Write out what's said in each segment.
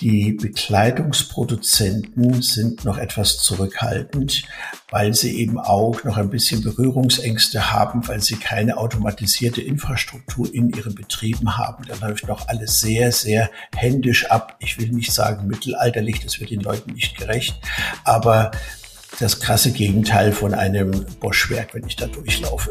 Die Bekleidungsproduzenten sind noch etwas zurückhaltend, weil sie eben auch noch ein bisschen Berührungsängste haben, weil sie keine automatisierte Infrastruktur in ihren Betrieben haben. Da läuft noch alles sehr, sehr händisch ab. Ich will nicht sagen mittelalterlich, das wird den Leuten nicht gerecht, aber das krasse Gegenteil von einem Boschwerk, wenn ich da durchlaufe.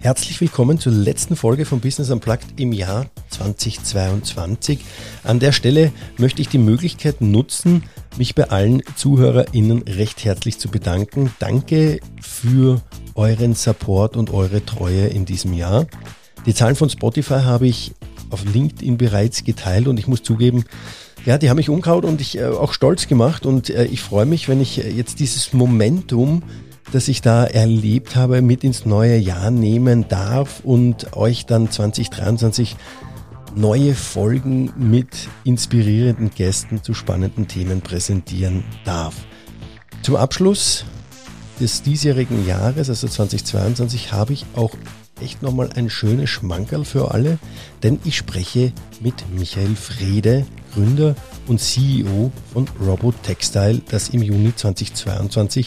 Herzlich willkommen zur letzten Folge von Business Unplugged im Jahr 2022. An der Stelle möchte ich die Möglichkeit nutzen, mich bei allen ZuhörerInnen recht herzlich zu bedanken. Danke für euren Support und eure Treue in diesem Jahr. Die Zahlen von Spotify habe ich auf LinkedIn bereits geteilt und ich muss zugeben, ja, die haben mich umgehauen und ich äh, auch stolz gemacht und äh, ich freue mich, wenn ich äh, jetzt dieses Momentum das ich da erlebt habe, mit ins neue Jahr nehmen darf und euch dann 2023 neue Folgen mit inspirierenden Gästen zu spannenden Themen präsentieren darf. Zum Abschluss des diesjährigen Jahres, also 2022, habe ich auch echt nochmal ein schönes Schmankerl für alle, denn ich spreche mit Michael Frede, Gründer und CEO von Robot Textile, das im Juni 2022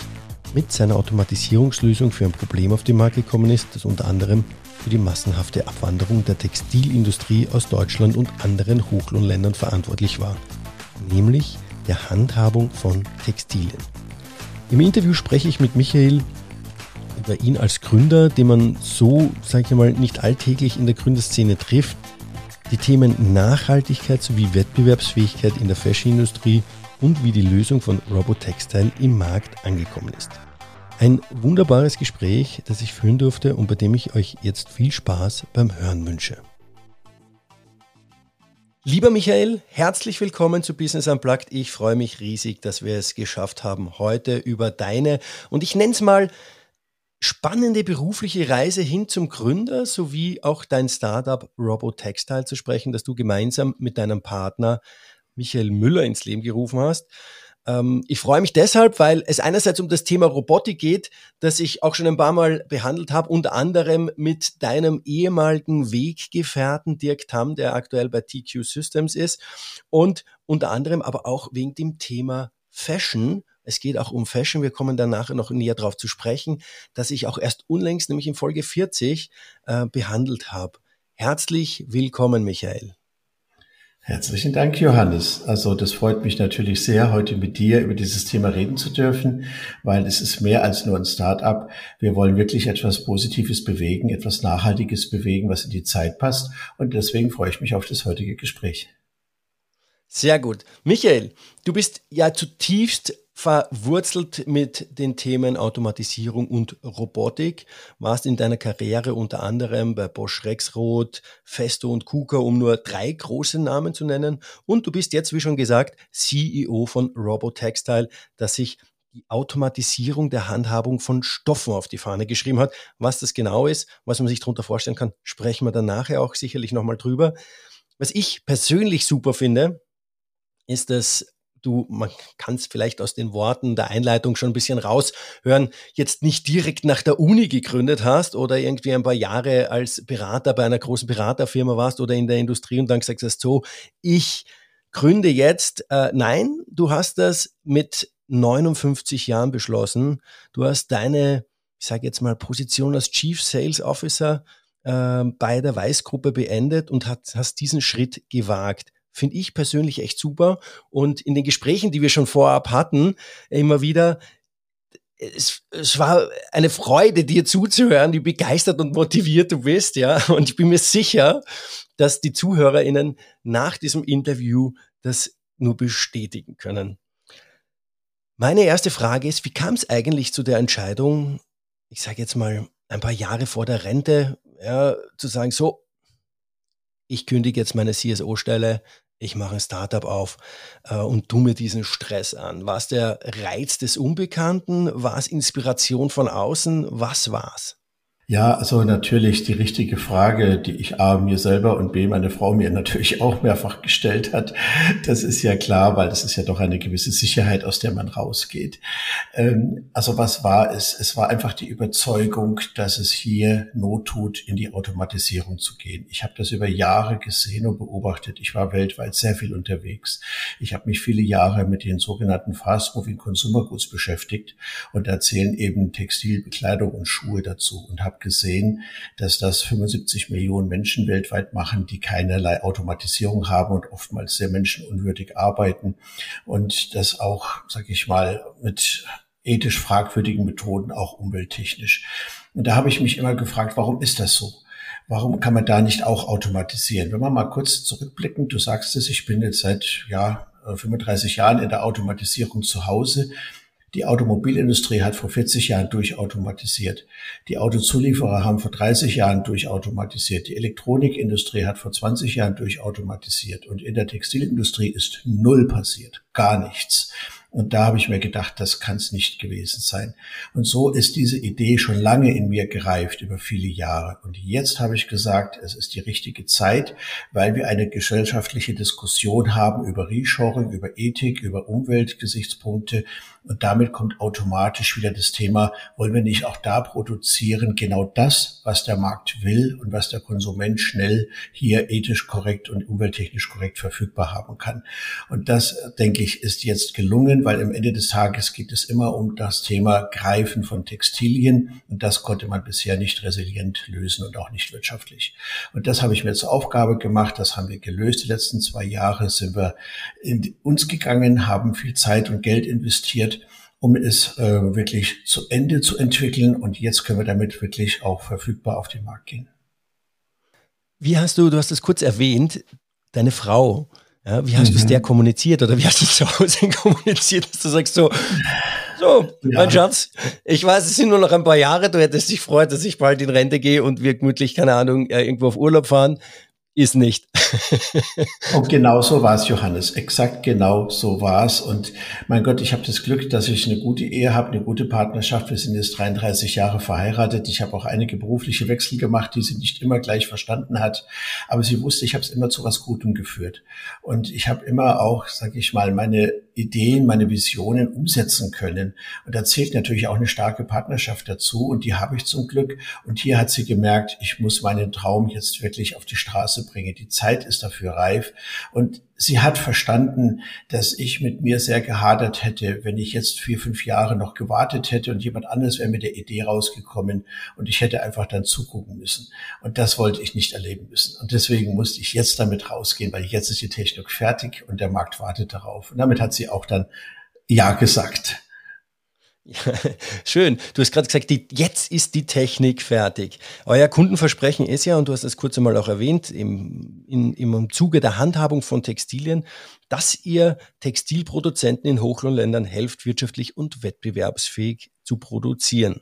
mit seiner Automatisierungslösung für ein Problem auf den Markt gekommen ist, das unter anderem für die massenhafte Abwanderung der Textilindustrie aus Deutschland und anderen Hochlohnländern verantwortlich war, nämlich der Handhabung von Textilien. Im Interview spreche ich mit Michael über ihn als Gründer, den man so, sage ich mal, nicht alltäglich in der Gründerszene trifft, die Themen Nachhaltigkeit sowie Wettbewerbsfähigkeit in der Fashionindustrie und wie die Lösung von Robotextile im Markt angekommen ist. Ein wunderbares Gespräch, das ich führen durfte und bei dem ich euch jetzt viel Spaß beim Hören wünsche. Lieber Michael, herzlich willkommen zu Business Unplugged. Ich freue mich riesig, dass wir es geschafft haben, heute über deine und ich nenne es mal spannende berufliche Reise hin zum Gründer sowie auch dein Startup Robotextile zu sprechen, das du gemeinsam mit deinem Partner Michael Müller ins Leben gerufen hast. Ähm, ich freue mich deshalb, weil es einerseits um das Thema Robotik geht, das ich auch schon ein paar Mal behandelt habe, unter anderem mit deinem ehemaligen Weggefährten Dirk Tam, der aktuell bei TQ Systems ist und unter anderem aber auch wegen dem Thema Fashion. Es geht auch um Fashion. Wir kommen danach noch näher darauf zu sprechen, dass ich auch erst unlängst, nämlich in Folge 40, äh, behandelt habe. Herzlich willkommen, Michael. Herzlichen Dank, Johannes. Also das freut mich natürlich sehr, heute mit dir über dieses Thema reden zu dürfen, weil es ist mehr als nur ein Start-up. Wir wollen wirklich etwas Positives bewegen, etwas Nachhaltiges bewegen, was in die Zeit passt. Und deswegen freue ich mich auf das heutige Gespräch. Sehr gut. Michael, du bist ja zutiefst verwurzelt mit den Themen Automatisierung und Robotik, warst in deiner Karriere unter anderem bei Bosch Rexroth, Festo und KUKA, um nur drei große Namen zu nennen. Und du bist jetzt, wie schon gesagt, CEO von Robotextile, das sich die Automatisierung der Handhabung von Stoffen auf die Fahne geschrieben hat. Was das genau ist, was man sich darunter vorstellen kann, sprechen wir dann nachher auch sicherlich nochmal drüber. Was ich persönlich super finde, ist, dass du, man kann es vielleicht aus den Worten der Einleitung schon ein bisschen raushören, jetzt nicht direkt nach der Uni gegründet hast oder irgendwie ein paar Jahre als Berater bei einer großen Beraterfirma warst oder in der Industrie und dann gesagt hast, so, ich gründe jetzt. Äh, nein, du hast das mit 59 Jahren beschlossen. Du hast deine, ich sage jetzt mal, Position als Chief Sales Officer äh, bei der Weißgruppe beendet und hat, hast diesen Schritt gewagt finde ich persönlich echt super. Und in den Gesprächen, die wir schon vorab hatten, immer wieder, es, es war eine Freude, dir zuzuhören, wie begeistert und motiviert du bist, ja. Und ich bin mir sicher, dass die ZuhörerInnen nach diesem Interview das nur bestätigen können. Meine erste Frage ist, wie kam es eigentlich zu der Entscheidung, ich sage jetzt mal ein paar Jahre vor der Rente, ja, zu sagen, so, ich kündige jetzt meine CSO-Stelle, ich mache ein Startup auf äh, und tu mir diesen Stress an? War es der Reiz des Unbekannten? War es Inspiration von außen? Was war's? Ja, also natürlich die richtige Frage, die ich A mir selber und B meine Frau mir natürlich auch mehrfach gestellt hat. Das ist ja klar, weil das ist ja doch eine gewisse Sicherheit, aus der man rausgeht. Ähm, also was war es? Es war einfach die Überzeugung, dass es hier Not tut, in die Automatisierung zu gehen. Ich habe das über Jahre gesehen und beobachtet. Ich war weltweit sehr viel unterwegs. Ich habe mich viele Jahre mit den sogenannten Fast-Moving Consumer Goods beschäftigt und da zählen eben Textil, Bekleidung und Schuhe dazu und habe gesehen, dass das 75 Millionen Menschen weltweit machen, die keinerlei Automatisierung haben und oftmals sehr menschenunwürdig arbeiten und das auch, sage ich mal, mit ethisch fragwürdigen Methoden, auch umwelttechnisch. Und da habe ich mich immer gefragt, warum ist das so? Warum kann man da nicht auch automatisieren? Wenn man mal kurz zurückblicken, du sagst es, ich bin jetzt seit ja 35 Jahren in der Automatisierung zu Hause. Die Automobilindustrie hat vor 40 Jahren durchautomatisiert. Die Autozulieferer haben vor 30 Jahren durchautomatisiert. Die Elektronikindustrie hat vor 20 Jahren durchautomatisiert. Und in der Textilindustrie ist null passiert. Gar nichts. Und da habe ich mir gedacht, das kann es nicht gewesen sein. Und so ist diese Idee schon lange in mir gereift, über viele Jahre. Und jetzt habe ich gesagt, es ist die richtige Zeit, weil wir eine gesellschaftliche Diskussion haben über Reshoring, über Ethik, über Umweltgesichtspunkte. Und damit kommt automatisch wieder das Thema, wollen wir nicht auch da produzieren, genau das, was der Markt will und was der Konsument schnell hier ethisch korrekt und umwelttechnisch korrekt verfügbar haben kann. Und das, denke ich, ist jetzt gelungen weil am Ende des Tages geht es immer um das Thema Greifen von Textilien und das konnte man bisher nicht resilient lösen und auch nicht wirtschaftlich. Und das habe ich mir zur Aufgabe gemacht, das haben wir gelöst. Die letzten zwei Jahre sind wir in uns gegangen, haben viel Zeit und Geld investiert um es äh, wirklich zu Ende zu entwickeln. Und jetzt können wir damit wirklich auch verfügbar auf den Markt gehen. Wie hast du, du hast es kurz erwähnt, deine Frau ja, wie hast mhm. du es der kommuniziert oder wie hast du es zu Hause kommuniziert, dass du sagst so, so, ja. mein Schatz, ich weiß, es sind nur noch ein paar Jahre, du hättest dich freut, dass ich bald in Rente gehe und wir gemütlich, keine Ahnung, äh, irgendwo auf Urlaub fahren ist nicht. und genau so war es, Johannes. Exakt genau so war es. Und mein Gott, ich habe das Glück, dass ich eine gute Ehe habe, eine gute Partnerschaft. Wir sind jetzt 33 Jahre verheiratet. Ich habe auch einige berufliche Wechsel gemacht, die sie nicht immer gleich verstanden hat. Aber sie wusste, ich habe es immer zu was Gutem geführt. Und ich habe immer auch, sage ich mal, meine Ideen, meine Visionen umsetzen können. Und da zählt natürlich auch eine starke Partnerschaft dazu. Und die habe ich zum Glück. Und hier hat sie gemerkt, ich muss meinen Traum jetzt wirklich auf die Straße bringen. Die Zeit ist dafür reif. Und sie hat verstanden, dass ich mit mir sehr gehadert hätte, wenn ich jetzt vier, fünf Jahre noch gewartet hätte und jemand anderes wäre mit der Idee rausgekommen und ich hätte einfach dann zugucken müssen. Und das wollte ich nicht erleben müssen. Und deswegen musste ich jetzt damit rausgehen, weil jetzt ist die Technik fertig und der Markt wartet darauf. Und damit hat sie auch dann Ja gesagt. Ja, schön. Du hast gerade gesagt, die, jetzt ist die Technik fertig. Euer Kundenversprechen ist ja, und du hast das kurz einmal auch erwähnt, im, in, im Zuge der Handhabung von Textilien, dass ihr Textilproduzenten in Hochlohnländern helft, wirtschaftlich und wettbewerbsfähig zu produzieren.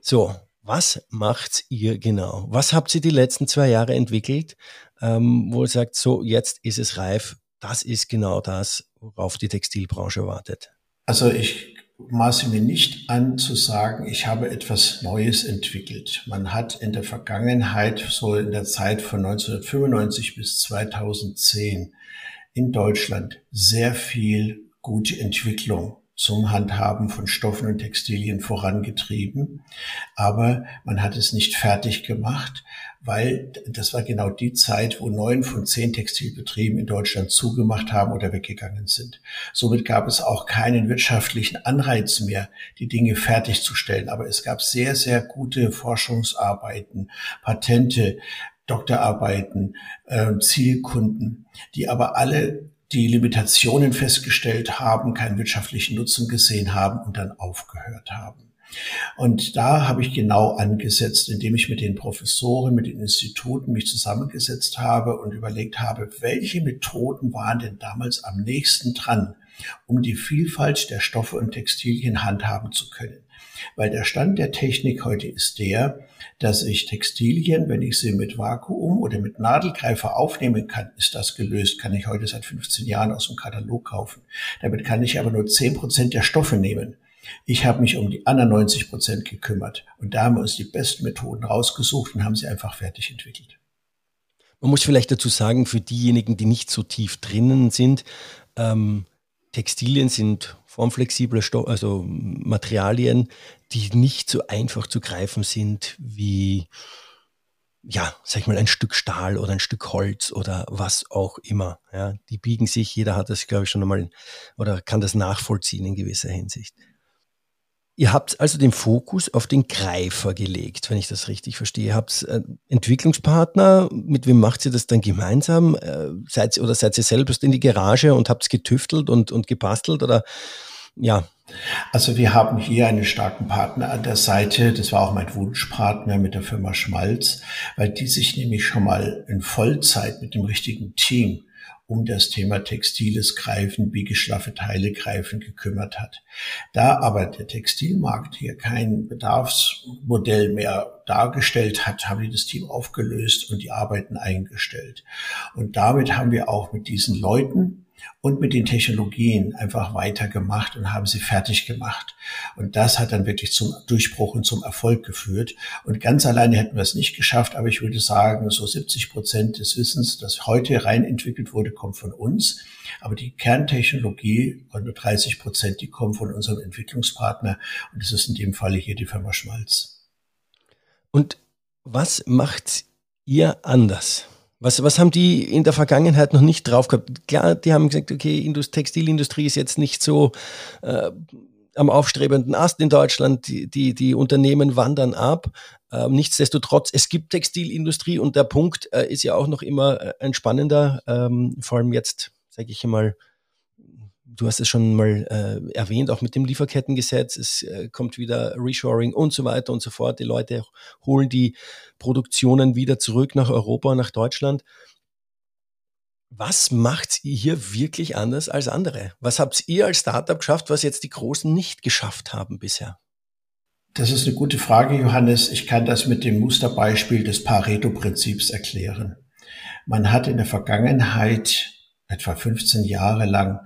So, was macht ihr genau? Was habt ihr die letzten zwei Jahre entwickelt, ähm, wo ihr sagt, so, jetzt ist es reif, das ist genau das, worauf die Textilbranche wartet? Also ich maße mir nicht an zu sagen, ich habe etwas Neues entwickelt. Man hat in der Vergangenheit, so in der Zeit von 1995 bis 2010 in Deutschland sehr viel gute Entwicklung zum Handhaben von Stoffen und Textilien vorangetrieben. Aber man hat es nicht fertig gemacht, weil das war genau die Zeit, wo neun von zehn Textilbetrieben in Deutschland zugemacht haben oder weggegangen sind. Somit gab es auch keinen wirtschaftlichen Anreiz mehr, die Dinge fertigzustellen. Aber es gab sehr, sehr gute Forschungsarbeiten, Patente, Doktorarbeiten, äh, Zielkunden, die aber alle die Limitationen festgestellt haben, keinen wirtschaftlichen Nutzen gesehen haben und dann aufgehört haben. Und da habe ich genau angesetzt, indem ich mit den Professoren, mit den Instituten mich zusammengesetzt habe und überlegt habe, welche Methoden waren denn damals am nächsten dran, um die Vielfalt der Stoffe und Textilien handhaben zu können. Weil der Stand der Technik heute ist der, dass ich Textilien, wenn ich sie mit Vakuum oder mit Nadelgreifer aufnehmen kann, ist das gelöst, kann ich heute seit 15 Jahren aus dem Katalog kaufen. Damit kann ich aber nur 10 Prozent der Stoffe nehmen. Ich habe mich um die anderen 90 Prozent gekümmert und da haben wir uns die besten Methoden rausgesucht und haben sie einfach fertig entwickelt. Man muss vielleicht dazu sagen, für diejenigen, die nicht so tief drinnen sind, ähm, Textilien sind formflexible Stoff, also Materialien, die nicht so einfach zu greifen sind wie, ja, sag ich mal, ein Stück Stahl oder ein Stück Holz oder was auch immer. Ja, die biegen sich, jeder hat das, glaube ich, schon einmal oder kann das nachvollziehen in gewisser Hinsicht. Ihr habt also den Fokus auf den Greifer gelegt, wenn ich das richtig verstehe. Ihr habt äh, Entwicklungspartner, mit wem macht ihr das dann gemeinsam? Äh, seid, oder seid ihr selbst in die Garage und habt es getüftelt und, und gebastelt oder ja? Also wir haben hier einen starken Partner an der Seite. Das war auch mein Wunschpartner mit der Firma Schmalz, weil die sich nämlich schon mal in Vollzeit mit dem richtigen Team um das Thema textiles Greifen, biegeschlaffe Teile greifen gekümmert hat. Da aber der Textilmarkt hier kein Bedarfsmodell mehr dargestellt hat, haben wir das Team aufgelöst und die Arbeiten eingestellt. Und damit haben wir auch mit diesen Leuten und mit den Technologien einfach weitergemacht und haben sie fertig gemacht. Und das hat dann wirklich zum Durchbruch und zum Erfolg geführt. Und ganz alleine hätten wir es nicht geschafft, aber ich würde sagen, so 70 Prozent des Wissens, das heute rein entwickelt wurde, kommt von uns. Aber die Kerntechnologie, nur 30 Prozent, die kommen von unserem Entwicklungspartner. Und das ist in dem Falle hier die Firma Schmalz. Und was macht ihr anders? Was, was haben die in der Vergangenheit noch nicht drauf gehabt? Klar, die haben gesagt, okay, Indust Textilindustrie ist jetzt nicht so äh, am aufstrebenden Ast in Deutschland. Die, die, die Unternehmen wandern ab. Ähm, nichtsdestotrotz, es gibt Textilindustrie und der Punkt äh, ist ja auch noch immer äh, ein spannender, ähm, vor allem jetzt, sage ich mal, du hast es schon mal äh, erwähnt, auch mit dem Lieferkettengesetz, es äh, kommt wieder Reshoring und so weiter und so fort. Die Leute holen die Produktionen wieder zurück nach Europa, nach Deutschland. Was macht ihr hier wirklich anders als andere? Was habt ihr als Startup geschafft, was jetzt die Großen nicht geschafft haben bisher? Das ist eine gute Frage, Johannes. Ich kann das mit dem Musterbeispiel des Pareto-Prinzips erklären. Man hat in der Vergangenheit etwa 15 Jahre lang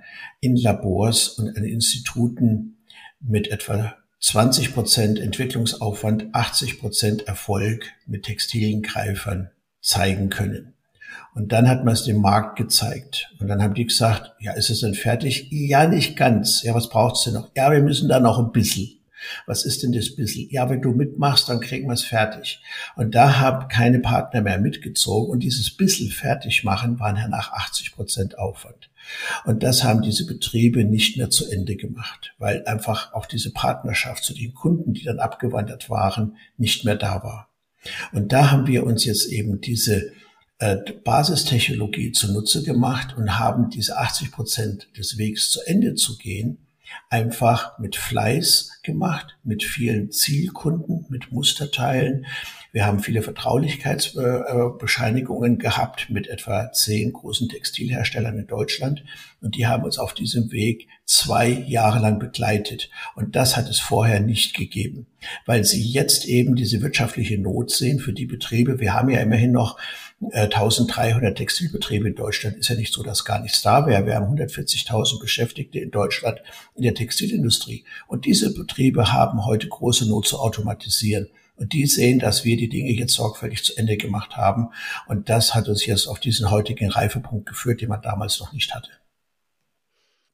in Labors und an Instituten mit etwa 20 Prozent Entwicklungsaufwand, 80 Prozent Erfolg mit textilen Greifern zeigen können. Und dann hat man es dem Markt gezeigt. Und dann haben die gesagt, ja, ist es denn fertig? Ja, nicht ganz. Ja, was braucht's denn noch? Ja, wir müssen da noch ein bisschen. Was ist denn das bisschen? Ja, wenn du mitmachst, dann kriegen wir es fertig. Und da haben keine Partner mehr mitgezogen und dieses bisschen fertig machen waren nach 80 Prozent Aufwand. Und das haben diese Betriebe nicht mehr zu Ende gemacht, weil einfach auch diese Partnerschaft zu den Kunden, die dann abgewandert waren, nicht mehr da war. Und da haben wir uns jetzt eben diese äh, Basistechnologie zunutze gemacht und haben diese 80 Prozent des Wegs zu Ende zu gehen einfach mit Fleiß gemacht, mit vielen Zielkunden, mit Musterteilen. Wir haben viele Vertraulichkeitsbescheinigungen gehabt mit etwa zehn großen Textilherstellern in Deutschland. Und die haben uns auf diesem Weg zwei Jahre lang begleitet. Und das hat es vorher nicht gegeben, weil sie jetzt eben diese wirtschaftliche Not sehen für die Betriebe. Wir haben ja immerhin noch 1300 äh, Textilbetriebe in Deutschland. Ist ja nicht so, dass gar nichts da wäre. Wir haben 140.000 Beschäftigte in Deutschland in der Textilindustrie. Und diese Betriebe haben heute große Not zu automatisieren. Und die sehen, dass wir die Dinge jetzt sorgfältig zu Ende gemacht haben. Und das hat uns jetzt auf diesen heutigen Reifepunkt geführt, den man damals noch nicht hatte.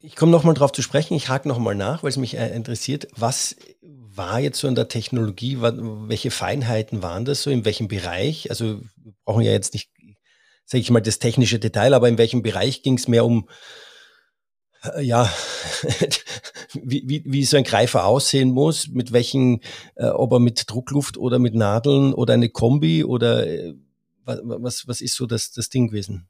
Ich komme nochmal drauf zu sprechen. Ich hake nochmal nach, weil es mich äh, interessiert. Was war jetzt so in der Technologie? Welche Feinheiten waren das so? In welchem Bereich? Also wir brauchen ja jetzt nicht, sage ich mal, das technische Detail, aber in welchem Bereich ging es mehr um ja, wie, wie, wie so ein Greifer aussehen muss, mit welchen, äh, ob er mit Druckluft oder mit Nadeln oder eine Kombi oder äh, was, was ist so das, das Ding gewesen?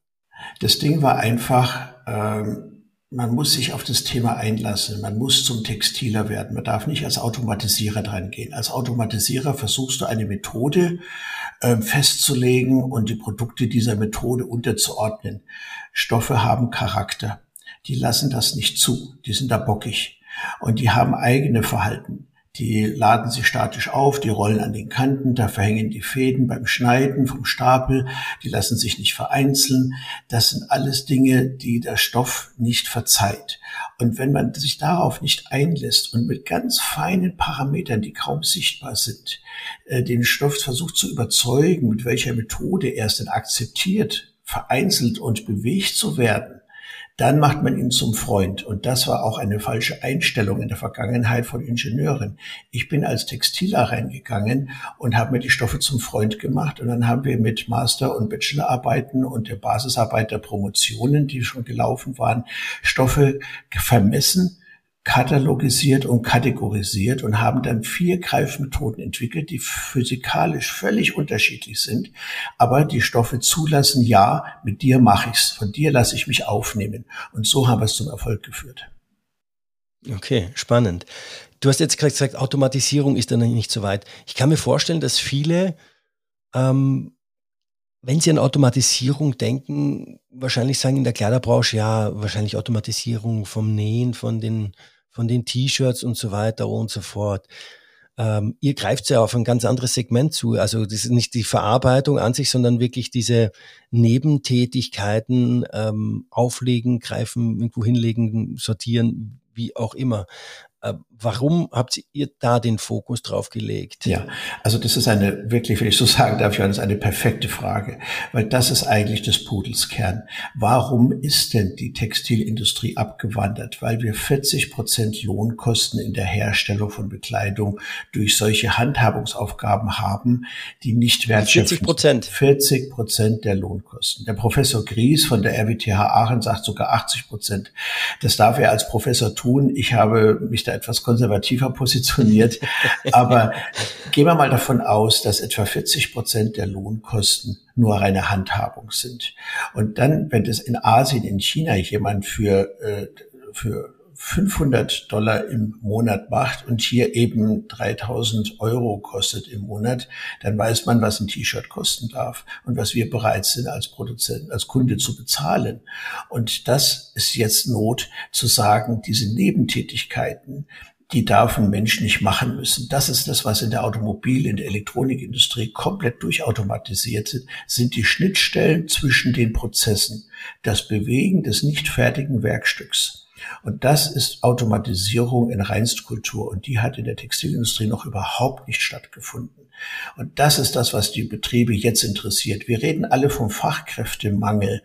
Das Ding war einfach, ähm, man muss sich auf das Thema einlassen, man muss zum Textiler werden, man darf nicht als Automatisierer dran gehen. Als Automatisierer versuchst du eine Methode äh, festzulegen und die Produkte dieser Methode unterzuordnen. Stoffe haben Charakter. Die lassen das nicht zu. Die sind da bockig. Und die haben eigene Verhalten. Die laden sie statisch auf, die rollen an den Kanten, da verhängen die Fäden beim Schneiden vom Stapel, die lassen sich nicht vereinzeln. Das sind alles Dinge, die der Stoff nicht verzeiht. Und wenn man sich darauf nicht einlässt und mit ganz feinen Parametern, die kaum sichtbar sind, äh, den Stoff versucht zu überzeugen, mit welcher Methode er es denn akzeptiert, vereinzelt und bewegt zu werden, dann macht man ihn zum Freund. Und das war auch eine falsche Einstellung in der Vergangenheit von Ingenieuren. Ich bin als Textiler reingegangen und habe mir die Stoffe zum Freund gemacht. Und dann haben wir mit Master- und Bachelorarbeiten und der Basisarbeit der Promotionen, die schon gelaufen waren, Stoffe vermessen katalogisiert und kategorisiert und haben dann vier Greifmethoden entwickelt, die physikalisch völlig unterschiedlich sind, aber die Stoffe zulassen, ja, mit dir mache ich's, von dir lasse ich mich aufnehmen. Und so haben wir es zum Erfolg geführt. Okay, spannend. Du hast jetzt gerade gesagt, Automatisierung ist dann nicht so weit. Ich kann mir vorstellen, dass viele, ähm, wenn sie an Automatisierung denken, wahrscheinlich sagen in der Kleiderbranche, ja, wahrscheinlich Automatisierung vom Nähen, von den, von den T-Shirts und so weiter und so fort. Ähm, ihr greift ja auf ein ganz anderes Segment zu. Also das ist nicht die Verarbeitung an sich, sondern wirklich diese Nebentätigkeiten ähm, auflegen, greifen, irgendwo hinlegen, sortieren, wie auch immer. Äh, warum habt ihr da den Fokus drauf gelegt? Ja, also das ist eine, wirklich, wenn ich so sagen darf, Johannes, eine perfekte Frage, weil das ist eigentlich des Pudels Kern. Warum ist denn die Textilindustrie abgewandert? Weil wir 40 Prozent Lohnkosten in der Herstellung von Bekleidung durch solche Handhabungsaufgaben haben, die nicht wertschöpfend 40 Prozent. 40 Prozent der Lohnkosten. Der Professor Gries von der RWTH Aachen sagt sogar 80 Prozent. Das darf er als Professor tun. Ich habe mich da etwas konservativer positioniert. Aber gehen wir mal davon aus, dass etwa 40 Prozent der Lohnkosten nur reine Handhabung sind. Und dann, wenn das in Asien, in China jemand für, äh, für 500 Dollar im Monat macht und hier eben 3000 Euro kostet im Monat, dann weiß man, was ein T-Shirt kosten darf und was wir bereit sind als Produzent, als Kunde zu bezahlen. Und das ist jetzt Not zu sagen, diese Nebentätigkeiten, die darf ein Mensch nicht machen müssen. Das ist das, was in der Automobil-, in der Elektronikindustrie komplett durchautomatisiert sind, sind die Schnittstellen zwischen den Prozessen, das Bewegen des nicht fertigen Werkstücks. Und das ist Automatisierung in Reinstkultur. Und die hat in der Textilindustrie noch überhaupt nicht stattgefunden. Und das ist das, was die Betriebe jetzt interessiert. Wir reden alle vom Fachkräftemangel.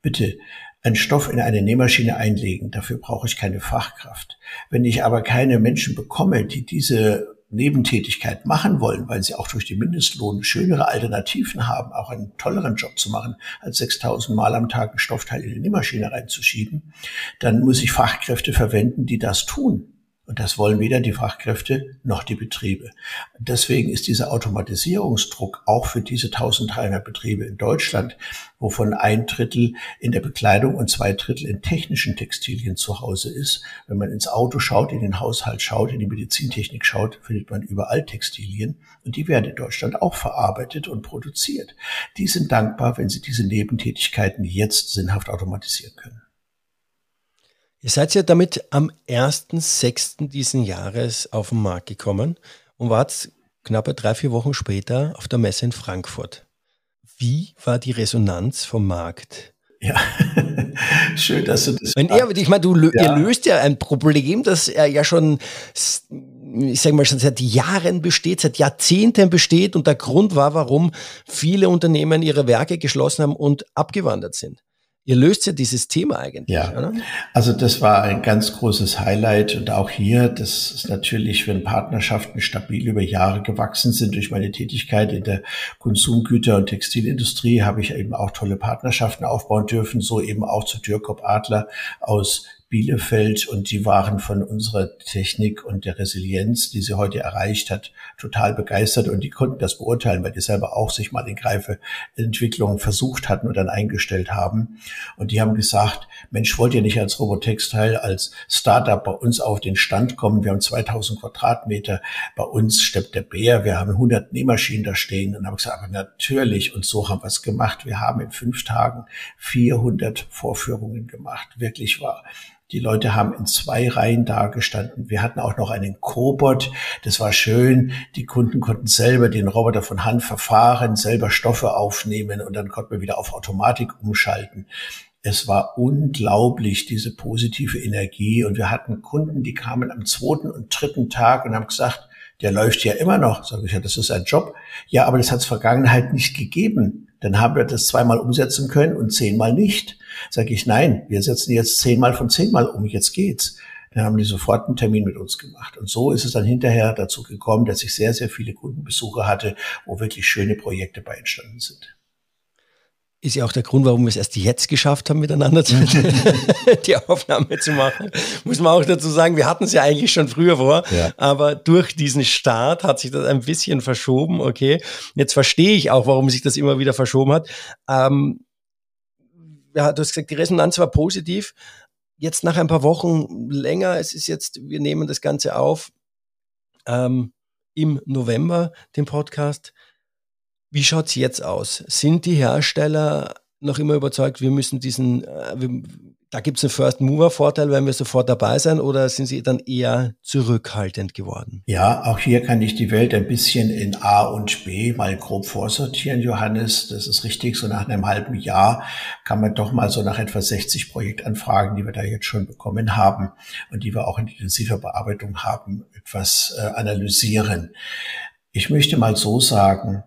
Bitte, einen Stoff in eine Nähmaschine einlegen, dafür brauche ich keine Fachkraft. Wenn ich aber keine Menschen bekomme, die diese Nebentätigkeit machen wollen, weil sie auch durch den Mindestlohn schönere Alternativen haben, auch einen tolleren Job zu machen, als 6000 Mal am Tag ein Stoffteil in die Nähmaschine reinzuschieben, dann muss ich Fachkräfte verwenden, die das tun. Und das wollen weder die Fachkräfte noch die Betriebe. Deswegen ist dieser Automatisierungsdruck auch für diese 1300 Betriebe in Deutschland, wovon ein Drittel in der Bekleidung und zwei Drittel in technischen Textilien zu Hause ist. Wenn man ins Auto schaut, in den Haushalt schaut, in die Medizintechnik schaut, findet man überall Textilien. Und die werden in Deutschland auch verarbeitet und produziert. Die sind dankbar, wenn sie diese Nebentätigkeiten jetzt sinnhaft automatisieren können. Ihr seid ja damit am 1.6. diesen Jahres auf den Markt gekommen und wart knappe drei, vier Wochen später auf der Messe in Frankfurt. Wie war die Resonanz vom Markt? Ja, schön, dass du das. Wenn er, ich meine, du ja. ihr löst ja ein Problem, das er ja schon, ich sage mal, schon seit Jahren besteht, seit Jahrzehnten besteht und der Grund war, warum viele Unternehmen ihre Werke geschlossen haben und abgewandert sind. Ihr löst ja dieses Thema eigentlich, ja. oder? Also das war ein ganz großes Highlight und auch hier, das ist natürlich, wenn Partnerschaften stabil über Jahre gewachsen sind durch meine Tätigkeit in der Konsumgüter- und Textilindustrie, habe ich eben auch tolle Partnerschaften aufbauen dürfen, so eben auch zu Dürkop Adler aus Bielefeld und die waren von unserer Technik und der Resilienz, die sie heute erreicht hat, total begeistert und die konnten das beurteilen, weil die selber auch sich mal in Greifeentwicklungen versucht hatten und dann eingestellt haben. Und die haben gesagt, Mensch, wollt ihr nicht als Robotextile, als Startup bei uns auf den Stand kommen? Wir haben 2000 Quadratmeter, bei uns steppt der Bär, wir haben 100 Nähmaschinen da stehen. Und haben gesagt, aber natürlich, und so haben wir es gemacht. Wir haben in fünf Tagen 400 Vorführungen gemacht, wirklich wahr. Die Leute haben in zwei Reihen dagestanden. Wir hatten auch noch einen Cobot. Das war schön. Die Kunden konnten selber den Roboter von Hand verfahren, selber Stoffe aufnehmen und dann konnten wir wieder auf Automatik umschalten. Es war unglaublich, diese positive Energie. Und wir hatten Kunden, die kamen am zweiten und dritten Tag und haben gesagt, der läuft ja immer noch. Sag ich, ja, das ist ein Job. Ja, aber das hat es Vergangenheit nicht gegeben. Dann haben wir das zweimal umsetzen können und zehnmal nicht. Sag ich, nein, wir setzen jetzt zehnmal von zehnmal um, jetzt geht's. Dann haben die sofort einen Termin mit uns gemacht. Und so ist es dann hinterher dazu gekommen, dass ich sehr, sehr viele Kundenbesuche hatte, wo wirklich schöne Projekte bei entstanden sind ist ja auch der Grund, warum wir es erst jetzt geschafft haben, miteinander zu, die Aufnahme zu machen. Muss man auch dazu sagen, wir hatten es ja eigentlich schon früher vor, ja. aber durch diesen Start hat sich das ein bisschen verschoben, okay. Jetzt verstehe ich auch, warum sich das immer wieder verschoben hat. Ähm, ja, du hast gesagt, die Resonanz war positiv. Jetzt nach ein paar Wochen länger, es ist jetzt, wir nehmen das Ganze auf ähm, im November, den Podcast. Wie schaut's jetzt aus? Sind die Hersteller noch immer überzeugt, wir müssen diesen, äh, wir, da gibt's einen First-Mover-Vorteil, wenn wir sofort dabei sein, oder sind sie dann eher zurückhaltend geworden? Ja, auch hier kann ich die Welt ein bisschen in A und B mal grob vorsortieren, Johannes. Das ist richtig. So nach einem halben Jahr kann man doch mal so nach etwa 60 Projektanfragen, die wir da jetzt schon bekommen haben und die wir auch in intensiver Bearbeitung haben, etwas äh, analysieren. Ich möchte mal so sagen,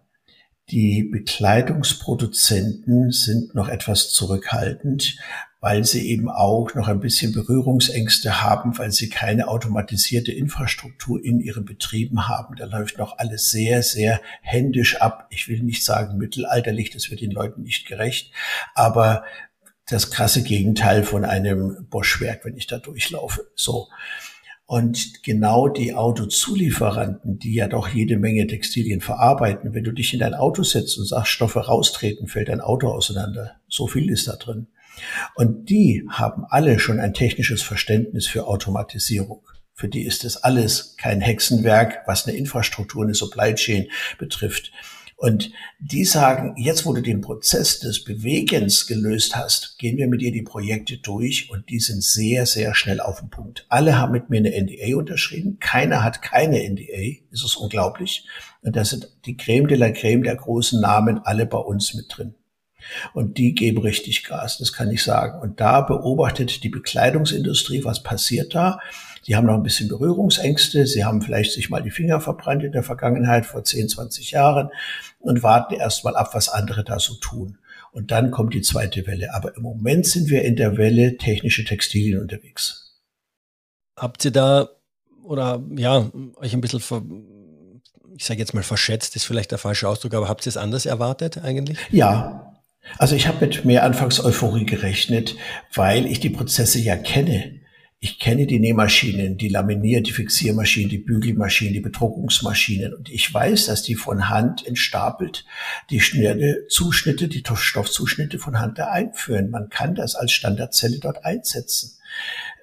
die Bekleidungsproduzenten sind noch etwas zurückhaltend, weil sie eben auch noch ein bisschen Berührungsängste haben, weil sie keine automatisierte Infrastruktur in ihren Betrieben haben. Da läuft noch alles sehr, sehr händisch ab. Ich will nicht sagen mittelalterlich, das wird den Leuten nicht gerecht, aber das krasse Gegenteil von einem Boschwerk, wenn ich da durchlaufe. So. Und genau die Autozulieferanten, die ja doch jede Menge Textilien verarbeiten, wenn du dich in dein Auto setzt und sagst, Stoffe raustreten, fällt dein Auto auseinander. So viel ist da drin. Und die haben alle schon ein technisches Verständnis für Automatisierung. Für die ist das alles kein Hexenwerk, was eine Infrastruktur, eine Supply Chain betrifft. Und die sagen, jetzt wo du den Prozess des Bewegens gelöst hast, gehen wir mit dir die Projekte durch und die sind sehr, sehr schnell auf den Punkt. Alle haben mit mir eine NDA unterschrieben. Keiner hat keine NDA. Ist unglaublich. Und da sind die Creme de la Creme der großen Namen alle bei uns mit drin. Und die geben richtig Gas, das kann ich sagen. Und da beobachtet die Bekleidungsindustrie, was passiert da. Die haben noch ein bisschen Berührungsängste. Sie haben vielleicht sich mal die Finger verbrannt in der Vergangenheit vor 10, 20 Jahren und warten erst mal ab, was andere da so tun. Und dann kommt die zweite Welle. Aber im Moment sind wir in der Welle technische Textilien unterwegs. Habt ihr da oder ja, euch ein bisschen ver, ich sage jetzt mal verschätzt, ist vielleicht der falsche Ausdruck, aber habt ihr es anders erwartet eigentlich? Ja. Also ich habe mit mehr Anfangseuphorie gerechnet, weil ich die Prozesse ja kenne. Ich kenne die Nähmaschinen, die Laminier-, die Fixiermaschinen, die Bügelmaschinen, die Bedruckungsmaschinen und ich weiß, dass die von Hand entstapelt die schnelle Zuschnitte, die Stoffzuschnitte von Hand da einführen. Man kann das als Standardzelle dort einsetzen.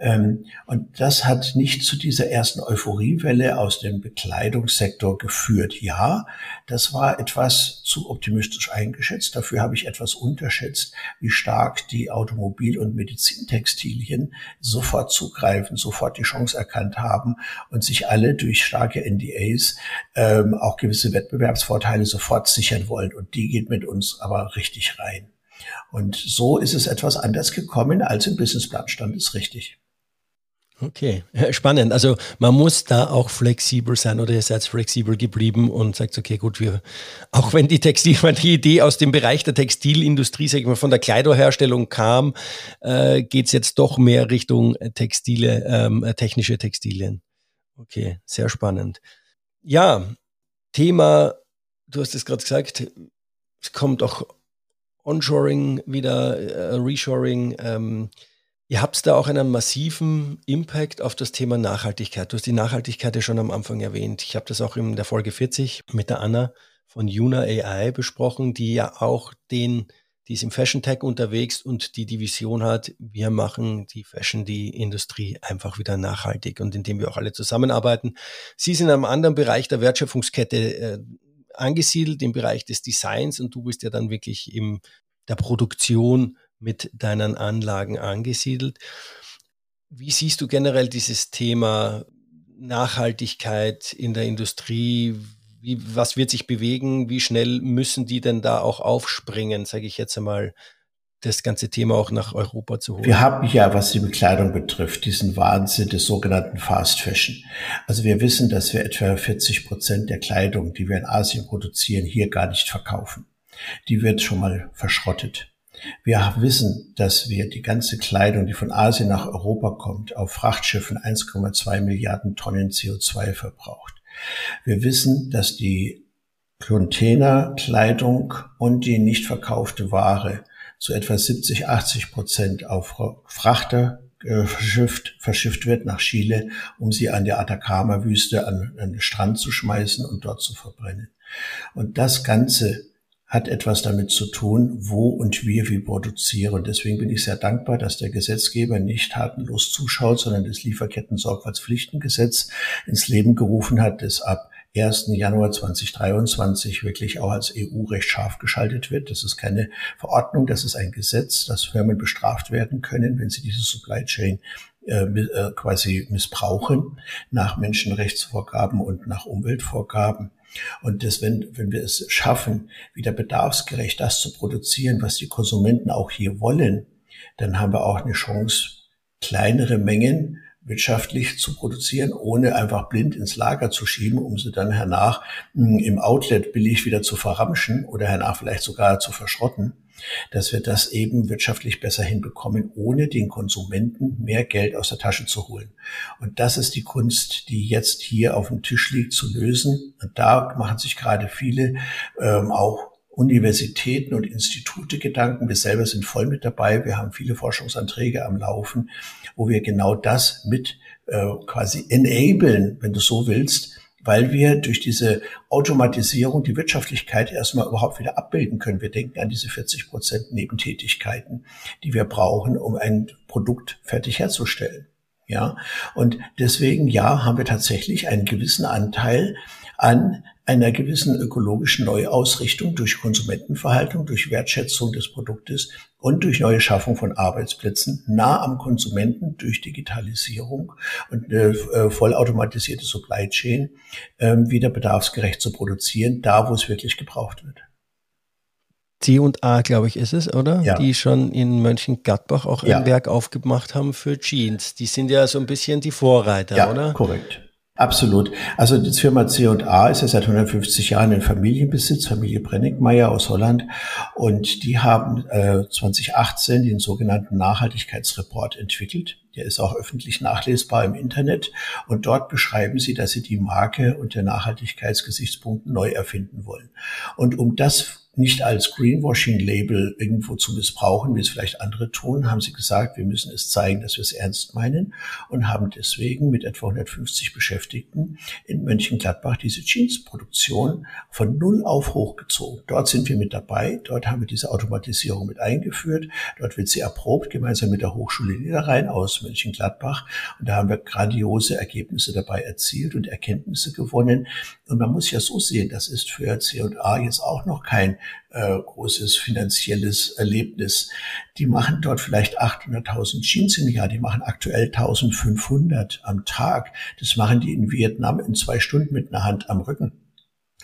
Ähm, und das hat nicht zu dieser ersten Euphoriewelle aus dem Bekleidungssektor geführt. Ja, das war etwas zu optimistisch eingeschätzt. Dafür habe ich etwas unterschätzt, wie stark die Automobil- und Medizintextilien sofort zugreifen, sofort die Chance erkannt haben und sich alle durch starke NDAs ähm, auch gewisse Wettbewerbsvorteile sofort sichern wollen. Und die geht mit uns aber richtig rein. Und so ist es etwas anders gekommen, als im Businessplan stand, ist richtig. Okay, spannend. Also man muss da auch flexibel sein oder ihr seid flexibel geblieben und sagt, okay, gut, wir, auch wenn die Textil, die Idee aus dem Bereich der Textilindustrie, sag ich mal, von der Kleiderherstellung kam, äh, geht jetzt doch mehr Richtung Textile, ähm, technische Textilien. Okay, sehr spannend. Ja, Thema, du hast es gerade gesagt, es kommt auch Onshoring wieder, äh, Reshoring. Ähm, Ihr habt da auch einen massiven Impact auf das Thema Nachhaltigkeit. Du hast die Nachhaltigkeit ja schon am Anfang erwähnt. Ich habe das auch in der Folge 40 mit der Anna von Yuna AI besprochen, die ja auch den, die ist im Fashion Tech unterwegs und die die Vision hat, wir machen die Fashion, die Industrie einfach wieder nachhaltig und indem wir auch alle zusammenarbeiten. Sie sind in einem anderen Bereich der Wertschöpfungskette äh, angesiedelt, im Bereich des Designs und du bist ja dann wirklich im der Produktion mit deinen Anlagen angesiedelt. Wie siehst du generell dieses Thema Nachhaltigkeit in der Industrie? Wie, was wird sich bewegen? Wie schnell müssen die denn da auch aufspringen, sage ich jetzt einmal, das ganze Thema auch nach Europa zu holen? Wir haben ja, was die Bekleidung betrifft, diesen Wahnsinn des sogenannten Fast Fashion. Also wir wissen, dass wir etwa 40 Prozent der Kleidung, die wir in Asien produzieren, hier gar nicht verkaufen. Die wird schon mal verschrottet. Wir wissen, dass wir die ganze Kleidung, die von Asien nach Europa kommt, auf Frachtschiffen 1,2 Milliarden Tonnen CO2 verbraucht. Wir wissen, dass die Containerkleidung und die nicht verkaufte Ware zu etwa 70, 80 Prozent auf Frachter äh, verschifft, verschifft wird nach Chile, um sie an der Atacama-Wüste an, an den Strand zu schmeißen und dort zu verbrennen. Und das Ganze hat etwas damit zu tun, wo und wie wir produzieren. Deswegen bin ich sehr dankbar, dass der Gesetzgeber nicht tatenlos zuschaut, sondern das Lieferketten-Sorgfaltspflichtengesetz ins Leben gerufen hat, das ab 1. Januar 2023 wirklich auch als EU-Recht scharf geschaltet wird. Das ist keine Verordnung, das ist ein Gesetz, dass Firmen bestraft werden können, wenn sie diese Supply Chain äh, äh, quasi missbrauchen nach Menschenrechtsvorgaben und nach Umweltvorgaben. Und das, wenn, wenn wir es schaffen, wieder bedarfsgerecht das zu produzieren, was die Konsumenten auch hier wollen, dann haben wir auch eine Chance, kleinere Mengen wirtschaftlich zu produzieren, ohne einfach blind ins Lager zu schieben, um sie dann hernach hm, im Outlet billig wieder zu verramschen oder hernach vielleicht sogar zu verschrotten dass wir das eben wirtschaftlich besser hinbekommen, ohne den Konsumenten mehr Geld aus der Tasche zu holen. Und das ist die Kunst, die jetzt hier auf dem Tisch liegt, zu lösen. Und da machen sich gerade viele ähm, auch Universitäten und Institute Gedanken. Wir selber sind voll mit dabei. Wir haben viele Forschungsanträge am Laufen, wo wir genau das mit äh, quasi enablen, wenn du so willst, weil wir durch diese Automatisierung die Wirtschaftlichkeit erstmal überhaupt wieder abbilden können. Wir denken an diese 40 Prozent Nebentätigkeiten, die wir brauchen, um ein Produkt fertig herzustellen. Ja, und deswegen, ja, haben wir tatsächlich einen gewissen Anteil an einer gewissen ökologischen Neuausrichtung durch Konsumentenverhaltung, durch Wertschätzung des Produktes und durch neue Schaffung von Arbeitsplätzen nah am Konsumenten durch Digitalisierung und eine äh, vollautomatisierte Supply Chain äh, wieder bedarfsgerecht zu produzieren, da wo es wirklich gebraucht wird. C und A, glaube ich, ist es, oder? Ja. Die schon in Mönchengladbach auch ja. ein Werk aufgemacht haben für Jeans. Die sind ja so ein bisschen die Vorreiter, ja, oder? Korrekt. Absolut. Also die Firma C&A ist ja seit 150 Jahren in Familienbesitz, Familie Brenningmeier aus Holland. Und die haben äh, 2018 den sogenannten Nachhaltigkeitsreport entwickelt. Der ist auch öffentlich nachlesbar im Internet. Und dort beschreiben sie, dass sie die Marke und der Nachhaltigkeitsgesichtspunkt neu erfinden wollen. Und um das nicht als Greenwashing-Label irgendwo zu missbrauchen, wie es vielleicht andere tun, haben sie gesagt, wir müssen es zeigen, dass wir es ernst meinen und haben deswegen mit etwa 150 Beschäftigten in Mönchengladbach diese Jeans-Produktion von null auf hochgezogen. Dort sind wir mit dabei, dort haben wir diese Automatisierung mit eingeführt, dort wird sie erprobt, gemeinsam mit der Hochschule Niederrhein aus Mönchengladbach und da haben wir grandiose Ergebnisse dabei erzielt und Erkenntnisse gewonnen. Und man muss ja so sehen, das ist für C&A jetzt auch noch kein äh, großes finanzielles Erlebnis. Die machen dort vielleicht 800.000 Jeans im Jahr, die machen aktuell 1500 am Tag. Das machen die in Vietnam in zwei Stunden mit einer Hand am Rücken.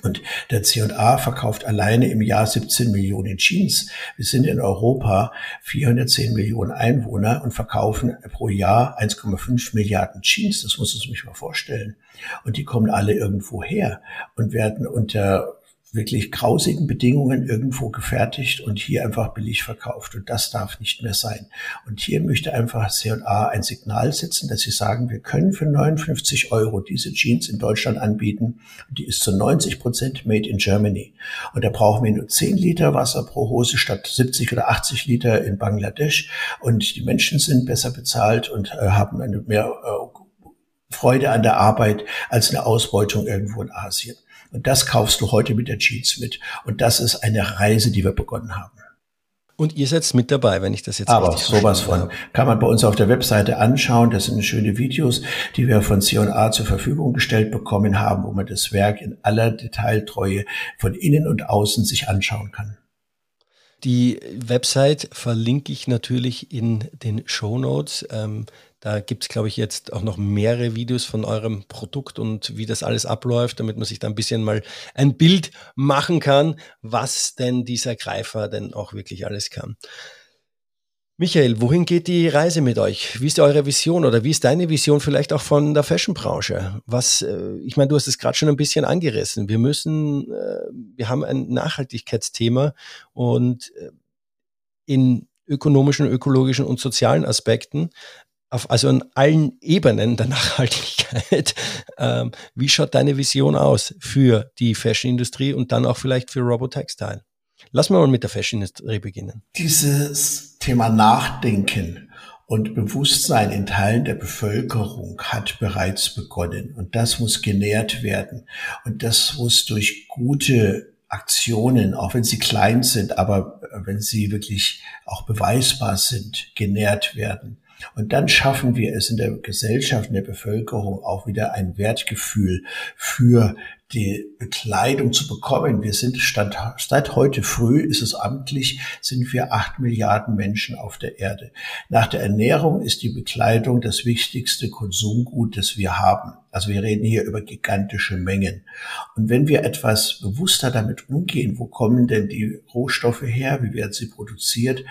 Und der C&A verkauft alleine im Jahr 17 Millionen Jeans. Wir sind in Europa 410 Millionen Einwohner und verkaufen pro Jahr 1,5 Milliarden Jeans. Das muss man sich mal vorstellen. Und die kommen alle irgendwo her und werden unter wirklich grausigen Bedingungen irgendwo gefertigt und hier einfach billig verkauft. Und das darf nicht mehr sein. Und hier möchte einfach C&A ein Signal setzen, dass sie sagen, wir können für 59 Euro diese Jeans in Deutschland anbieten. Die ist zu 90 Prozent made in Germany. Und da brauchen wir nur 10 Liter Wasser pro Hose statt 70 oder 80 Liter in Bangladesch. Und die Menschen sind besser bezahlt und äh, haben eine mehr äh, Freude an der Arbeit als eine Ausbeutung irgendwo in Asien. Und das kaufst du heute mit der Jeans mit. Und das ist eine Reise, die wir begonnen haben. Und ihr seid mit dabei, wenn ich das jetzt Aber sowas von. Habe. Kann man bei uns auf der Webseite anschauen. Das sind schöne Videos, die wir von C&A zur Verfügung gestellt bekommen haben, wo man das Werk in aller Detailtreue von innen und außen sich anschauen kann. Die Website verlinke ich natürlich in den Show Notes. Ähm, da gibt es, glaube ich, jetzt auch noch mehrere Videos von eurem Produkt und wie das alles abläuft, damit man sich da ein bisschen mal ein Bild machen kann, was denn dieser Greifer denn auch wirklich alles kann. Michael, wohin geht die Reise mit euch? Wie ist eure Vision oder wie ist deine Vision vielleicht auch von der Fashionbranche? Was, äh, ich meine, du hast es gerade schon ein bisschen angerissen. Wir müssen, äh, wir haben ein Nachhaltigkeitsthema und äh, in ökonomischen, ökologischen und sozialen Aspekten, auf, also an allen Ebenen der Nachhaltigkeit. Ähm, wie schaut deine Vision aus für die Fashionindustrie und dann auch vielleicht für Robotextile? Lass mal mit der Fashion-Industrie beginnen. Dieses Thema Nachdenken und Bewusstsein in Teilen der Bevölkerung hat bereits begonnen. Und das muss genährt werden. Und das muss durch gute Aktionen, auch wenn sie klein sind, aber wenn sie wirklich auch beweisbar sind, genährt werden. Und dann schaffen wir es in der Gesellschaft, in der Bevölkerung auch wieder ein Wertgefühl für die Bekleidung zu bekommen. Wir sind stand, seit heute früh ist es amtlich, sind wir acht Milliarden Menschen auf der Erde. Nach der Ernährung ist die Bekleidung das wichtigste Konsumgut, das wir haben. Also wir reden hier über gigantische Mengen. Und wenn wir etwas bewusster damit umgehen, wo kommen denn die Rohstoffe her, wie werden sie produziert,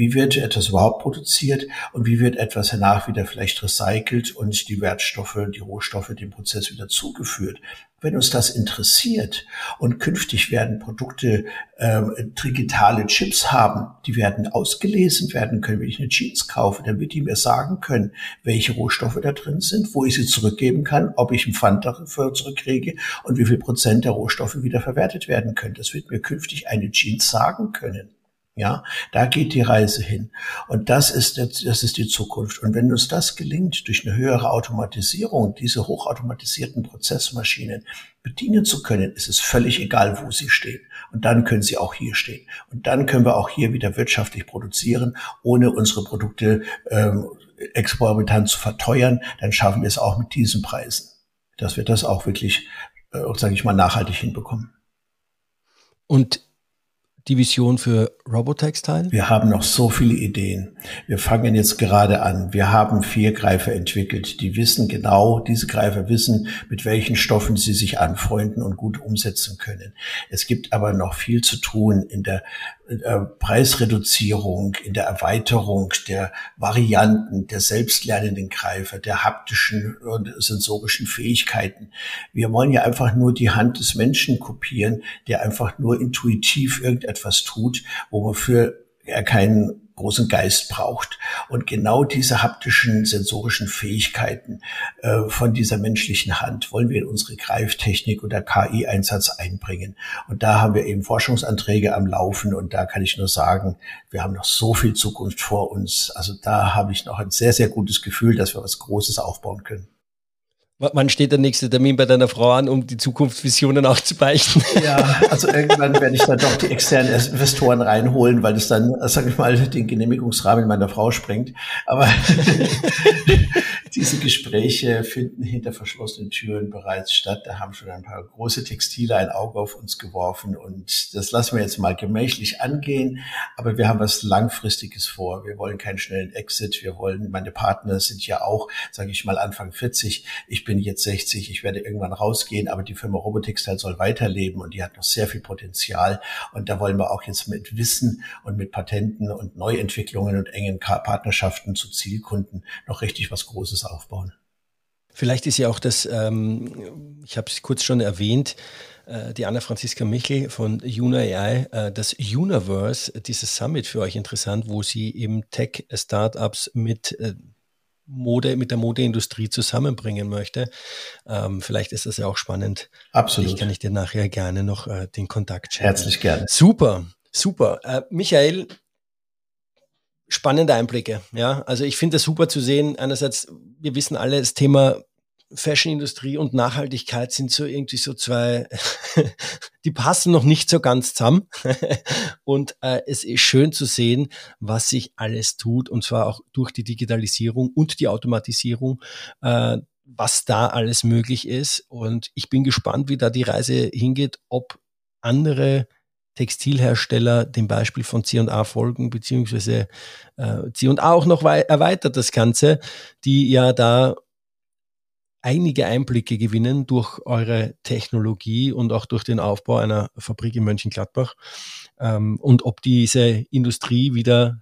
wie wird etwas überhaupt produziert und wie wird etwas danach wieder vielleicht recycelt und die Wertstoffe, die Rohstoffe dem Prozess wieder zugeführt. Wenn uns das interessiert und künftig werden Produkte äh, digitale Chips haben, die werden ausgelesen werden können. Wenn ich eine Jeans kaufe, dann wird die mir sagen können, welche Rohstoffe da drin sind, wo ich sie zurückgeben kann, ob ich einen Pfand dafür zurückkriege und wie viel Prozent der Rohstoffe wieder verwertet werden können. Das wird mir künftig eine Jeans sagen können. Ja, da geht die Reise hin. Und das ist, das ist die Zukunft. Und wenn uns das gelingt, durch eine höhere Automatisierung diese hochautomatisierten Prozessmaschinen bedienen zu können, ist es völlig egal, wo sie stehen. Und dann können sie auch hier stehen. Und dann können wir auch hier wieder wirtschaftlich produzieren, ohne unsere Produkte ähm, exorbitant zu verteuern. Dann schaffen wir es auch mit diesen Preisen, dass wir das auch wirklich, äh, sage ich mal, nachhaltig hinbekommen. Und die Vision für Robotextile? Wir haben noch so viele Ideen. Wir fangen jetzt gerade an. Wir haben vier Greifer entwickelt. Die wissen genau, diese Greifer wissen, mit welchen Stoffen sie sich anfreunden und gut umsetzen können. Es gibt aber noch viel zu tun in der Preisreduzierung, in der Erweiterung der Varianten, der selbstlernenden Greifer, der haptischen und sensorischen Fähigkeiten. Wir wollen ja einfach nur die Hand des Menschen kopieren, der einfach nur intuitiv irgendetwas tut, wo man für er keinen großen Geist braucht. Und genau diese haptischen, sensorischen Fähigkeiten äh, von dieser menschlichen Hand wollen wir in unsere Greiftechnik oder KI-Einsatz einbringen. Und da haben wir eben Forschungsanträge am Laufen und da kann ich nur sagen, wir haben noch so viel Zukunft vor uns. Also da habe ich noch ein sehr, sehr gutes Gefühl, dass wir was Großes aufbauen können. Wann steht der nächste Termin bei deiner Frau an, um die Zukunftsvisionen auch zu beichten? Ja, also irgendwann werde ich dann doch die externen Investoren reinholen, weil das dann, sage ich mal, den Genehmigungsrahmen meiner Frau sprengt. Aber diese Gespräche finden hinter verschlossenen Türen bereits statt. Da haben schon ein paar große Textile ein Auge auf uns geworfen und das lassen wir jetzt mal gemächlich angehen. Aber wir haben was Langfristiges vor. Wir wollen keinen schnellen Exit. Wir wollen, meine Partner sind ja auch, sage ich mal, Anfang 40. Ich bin jetzt 60, ich werde irgendwann rausgehen, aber die Firma Robotextile soll weiterleben und die hat noch sehr viel Potenzial. Und da wollen wir auch jetzt mit Wissen und mit Patenten und Neuentwicklungen und engen Partnerschaften zu Zielkunden noch richtig was Großes aufbauen. Vielleicht ist ja auch das, ähm, ich habe es kurz schon erwähnt, äh, die Anna-Franziska Michel von Una AI, äh, das Universe, dieses Summit für euch interessant, wo sie eben Tech-Startups mit äh, Mode, mit der Modeindustrie zusammenbringen möchte. Ähm, vielleicht ist das ja auch spannend. Absolut. Ich kann ich dir nachher gerne noch äh, den Kontakt schicken. Herzlich gerne. Super, super. Äh, Michael, spannende Einblicke. Ja, also ich finde es super zu sehen. Einerseits, wir wissen alle, das Thema Fashionindustrie und Nachhaltigkeit sind so irgendwie so zwei, die passen noch nicht so ganz zusammen. und äh, es ist schön zu sehen, was sich alles tut, und zwar auch durch die Digitalisierung und die Automatisierung. Äh, was da alles möglich ist. Und ich bin gespannt, wie da die Reise hingeht, ob andere Textilhersteller dem Beispiel von C&A folgen, beziehungsweise äh, C&A auch noch erweitert das Ganze, die ja da einige Einblicke gewinnen durch eure Technologie und auch durch den Aufbau einer Fabrik in Mönchengladbach. Ähm, und ob diese Industrie wieder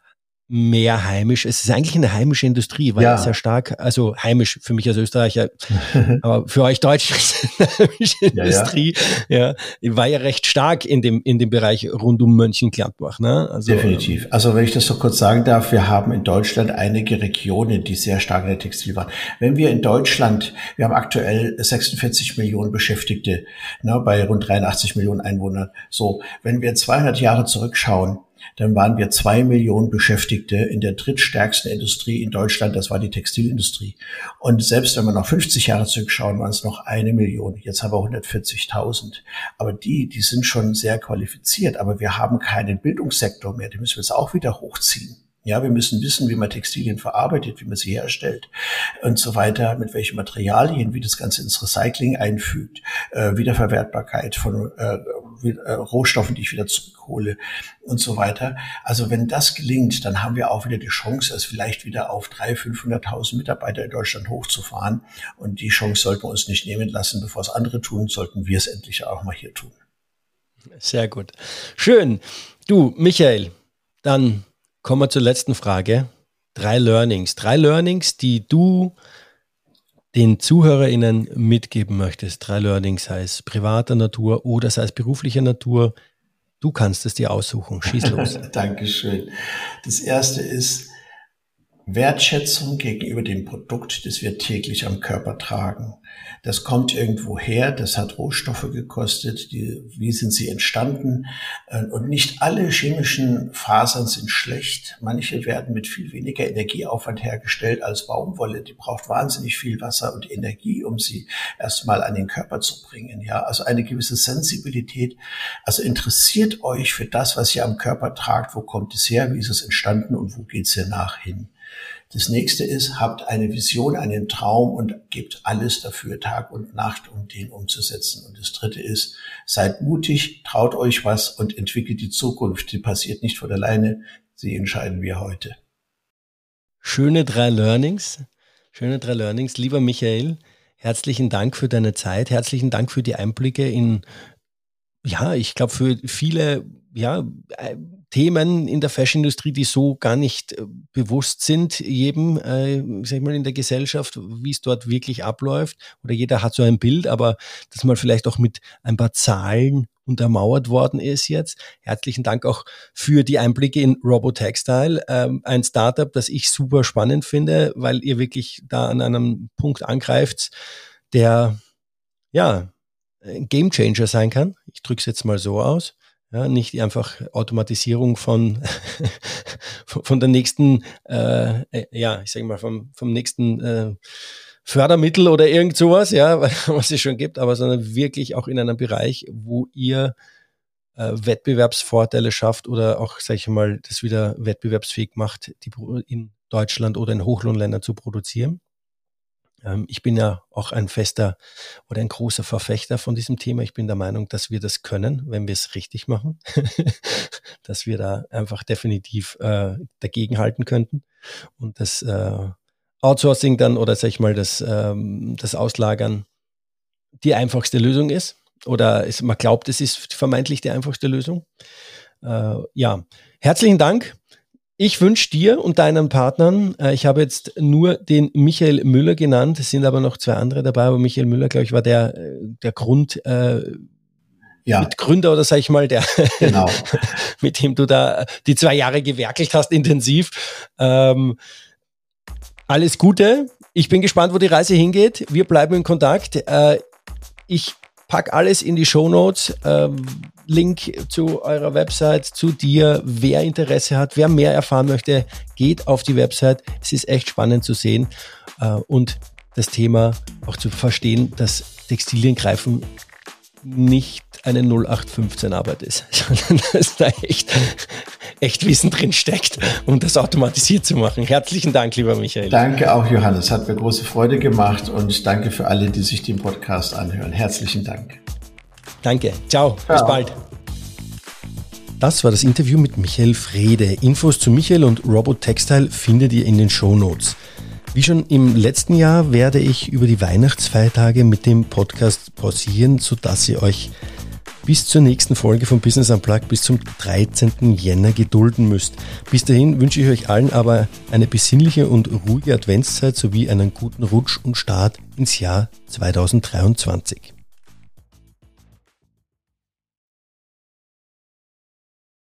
mehr heimisch. Es ist eigentlich eine heimische Industrie, weil ja. sehr stark, also heimisch für mich als Österreicher, aber für euch Deutsch ist es eine heimische ja, Industrie. Ja. ja, war ja recht stark in dem in dem Bereich rund um Mönchengladbach. Ne? Also, Definitiv. Ähm, also wenn ich das so kurz sagen darf, wir haben in Deutschland einige Regionen, die sehr stark in der Textil waren. Wenn wir in Deutschland, wir haben aktuell 46 Millionen Beschäftigte, ne, bei rund 83 Millionen Einwohnern. So, wenn wir 200 Jahre zurückschauen, dann waren wir zwei Millionen Beschäftigte in der drittstärksten Industrie in Deutschland, das war die Textilindustrie. Und selbst wenn wir noch 50 Jahre zurückschauen, waren es noch eine Million. Jetzt haben wir 140.000. Aber die, die sind schon sehr qualifiziert, aber wir haben keinen Bildungssektor mehr, den müssen wir jetzt auch wieder hochziehen. Ja, wir müssen wissen, wie man Textilien verarbeitet, wie man sie herstellt und so weiter, mit welchen Materialien, wie das Ganze ins Recycling einfügt, äh, Wiederverwertbarkeit von äh, äh, Rohstoffen, die ich wieder zurückhole und so weiter. Also wenn das gelingt, dann haben wir auch wieder die Chance, es vielleicht wieder auf 300.000, 500.000 Mitarbeiter in Deutschland hochzufahren. Und die Chance sollten wir uns nicht nehmen lassen, bevor es andere tun, sollten wir es endlich auch mal hier tun. Sehr gut. Schön. Du, Michael, dann kommen wir zur letzten Frage. Drei Learnings. Drei Learnings, die du den ZuhörerInnen mitgeben möchtest. Drei Learnings, sei es privater Natur oder sei es beruflicher Natur. Du kannst es dir aussuchen. Schieß los. Dankeschön. Das erste ist, Wertschätzung gegenüber dem Produkt, das wir täglich am Körper tragen. Das kommt irgendwo her, das hat Rohstoffe gekostet, die, wie sind sie entstanden? Äh, und nicht alle chemischen Fasern sind schlecht. Manche werden mit viel weniger Energieaufwand hergestellt als Baumwolle. Die braucht wahnsinnig viel Wasser und Energie, um sie erstmal an den Körper zu bringen. Ja, also eine gewisse Sensibilität. Also interessiert euch für das, was ihr am Körper tragt. Wo kommt es her? Wie ist es entstanden? Und wo geht es hier nach hin? Das nächste ist, habt eine Vision, einen Traum und gebt alles dafür Tag und Nacht, um den umzusetzen. Und das dritte ist, seid mutig, traut euch was und entwickelt die Zukunft. Die passiert nicht von alleine. Sie entscheiden wir heute. Schöne drei Learnings. Schöne drei Learnings. Lieber Michael, herzlichen Dank für deine Zeit. Herzlichen Dank für die Einblicke in, ja, ich glaube, für viele, ja, Themen in der Fashionindustrie, die so gar nicht äh, bewusst sind, jedem, äh, sag ich mal, in der Gesellschaft, wie es dort wirklich abläuft. Oder jeder hat so ein Bild, aber das mal vielleicht auch mit ein paar Zahlen untermauert worden ist jetzt. Herzlichen Dank auch für die Einblicke in Robotextile, ähm, ein Startup, das ich super spannend finde, weil ihr wirklich da an einem Punkt angreift, der ja ein Gamechanger sein kann. Ich drücke es jetzt mal so aus. Ja, nicht einfach Automatisierung von, von der nächsten, äh, äh, ja, ich sage mal, vom, vom nächsten äh, Fördermittel oder irgend sowas, ja, was es schon gibt, aber sondern wirklich auch in einem Bereich, wo ihr äh, Wettbewerbsvorteile schafft oder auch, sage ich mal, das wieder wettbewerbsfähig macht, die in Deutschland oder in Hochlohnländern zu produzieren. Ähm, ich bin ja auch ein fester oder ein großer Verfechter von diesem Thema. Ich bin der Meinung, dass wir das können, wenn wir es richtig machen, dass wir da einfach definitiv äh, dagegenhalten könnten und das äh, Outsourcing dann oder sag ich mal das, ähm, das Auslagern die einfachste Lösung ist oder es, man glaubt, es ist vermeintlich die einfachste Lösung. Äh, ja, herzlichen Dank. Ich wünsche dir und deinen Partnern, äh, ich habe jetzt nur den Michael Müller genannt, es sind aber noch zwei andere dabei, aber Michael Müller, glaube ich, war der, äh, der Grund, äh, ja. Mitgründer oder sag ich mal, der, genau. mit dem du da die zwei Jahre gewerkelt hast, intensiv. Ähm, alles Gute. Ich bin gespannt, wo die Reise hingeht. Wir bleiben in Kontakt. Äh, ich pack alles in die Show Notes. Ähm, Link zu eurer Website, zu dir. Wer Interesse hat, wer mehr erfahren möchte, geht auf die Website. Es ist echt spannend zu sehen äh, und das Thema auch zu verstehen, dass Textilien greifen nicht eine 0815-Arbeit ist, sondern dass da echt, echt Wissen drin steckt, um das automatisiert zu machen. Herzlichen Dank, lieber Michael. Danke auch, Johannes. Hat mir große Freude gemacht und danke für alle, die sich den Podcast anhören. Herzlichen Dank. Danke. Ciao. Ciao. Bis bald. Das war das Interview mit Michael Frede. Infos zu Michael und Robot Textile findet ihr in den Show Notes. Wie schon im letzten Jahr werde ich über die Weihnachtsfeiertage mit dem Podcast pausieren, sodass ihr euch bis zur nächsten Folge von Business Unplugged bis zum 13. Jänner gedulden müsst. Bis dahin wünsche ich euch allen aber eine besinnliche und ruhige Adventszeit sowie einen guten Rutsch und Start ins Jahr 2023.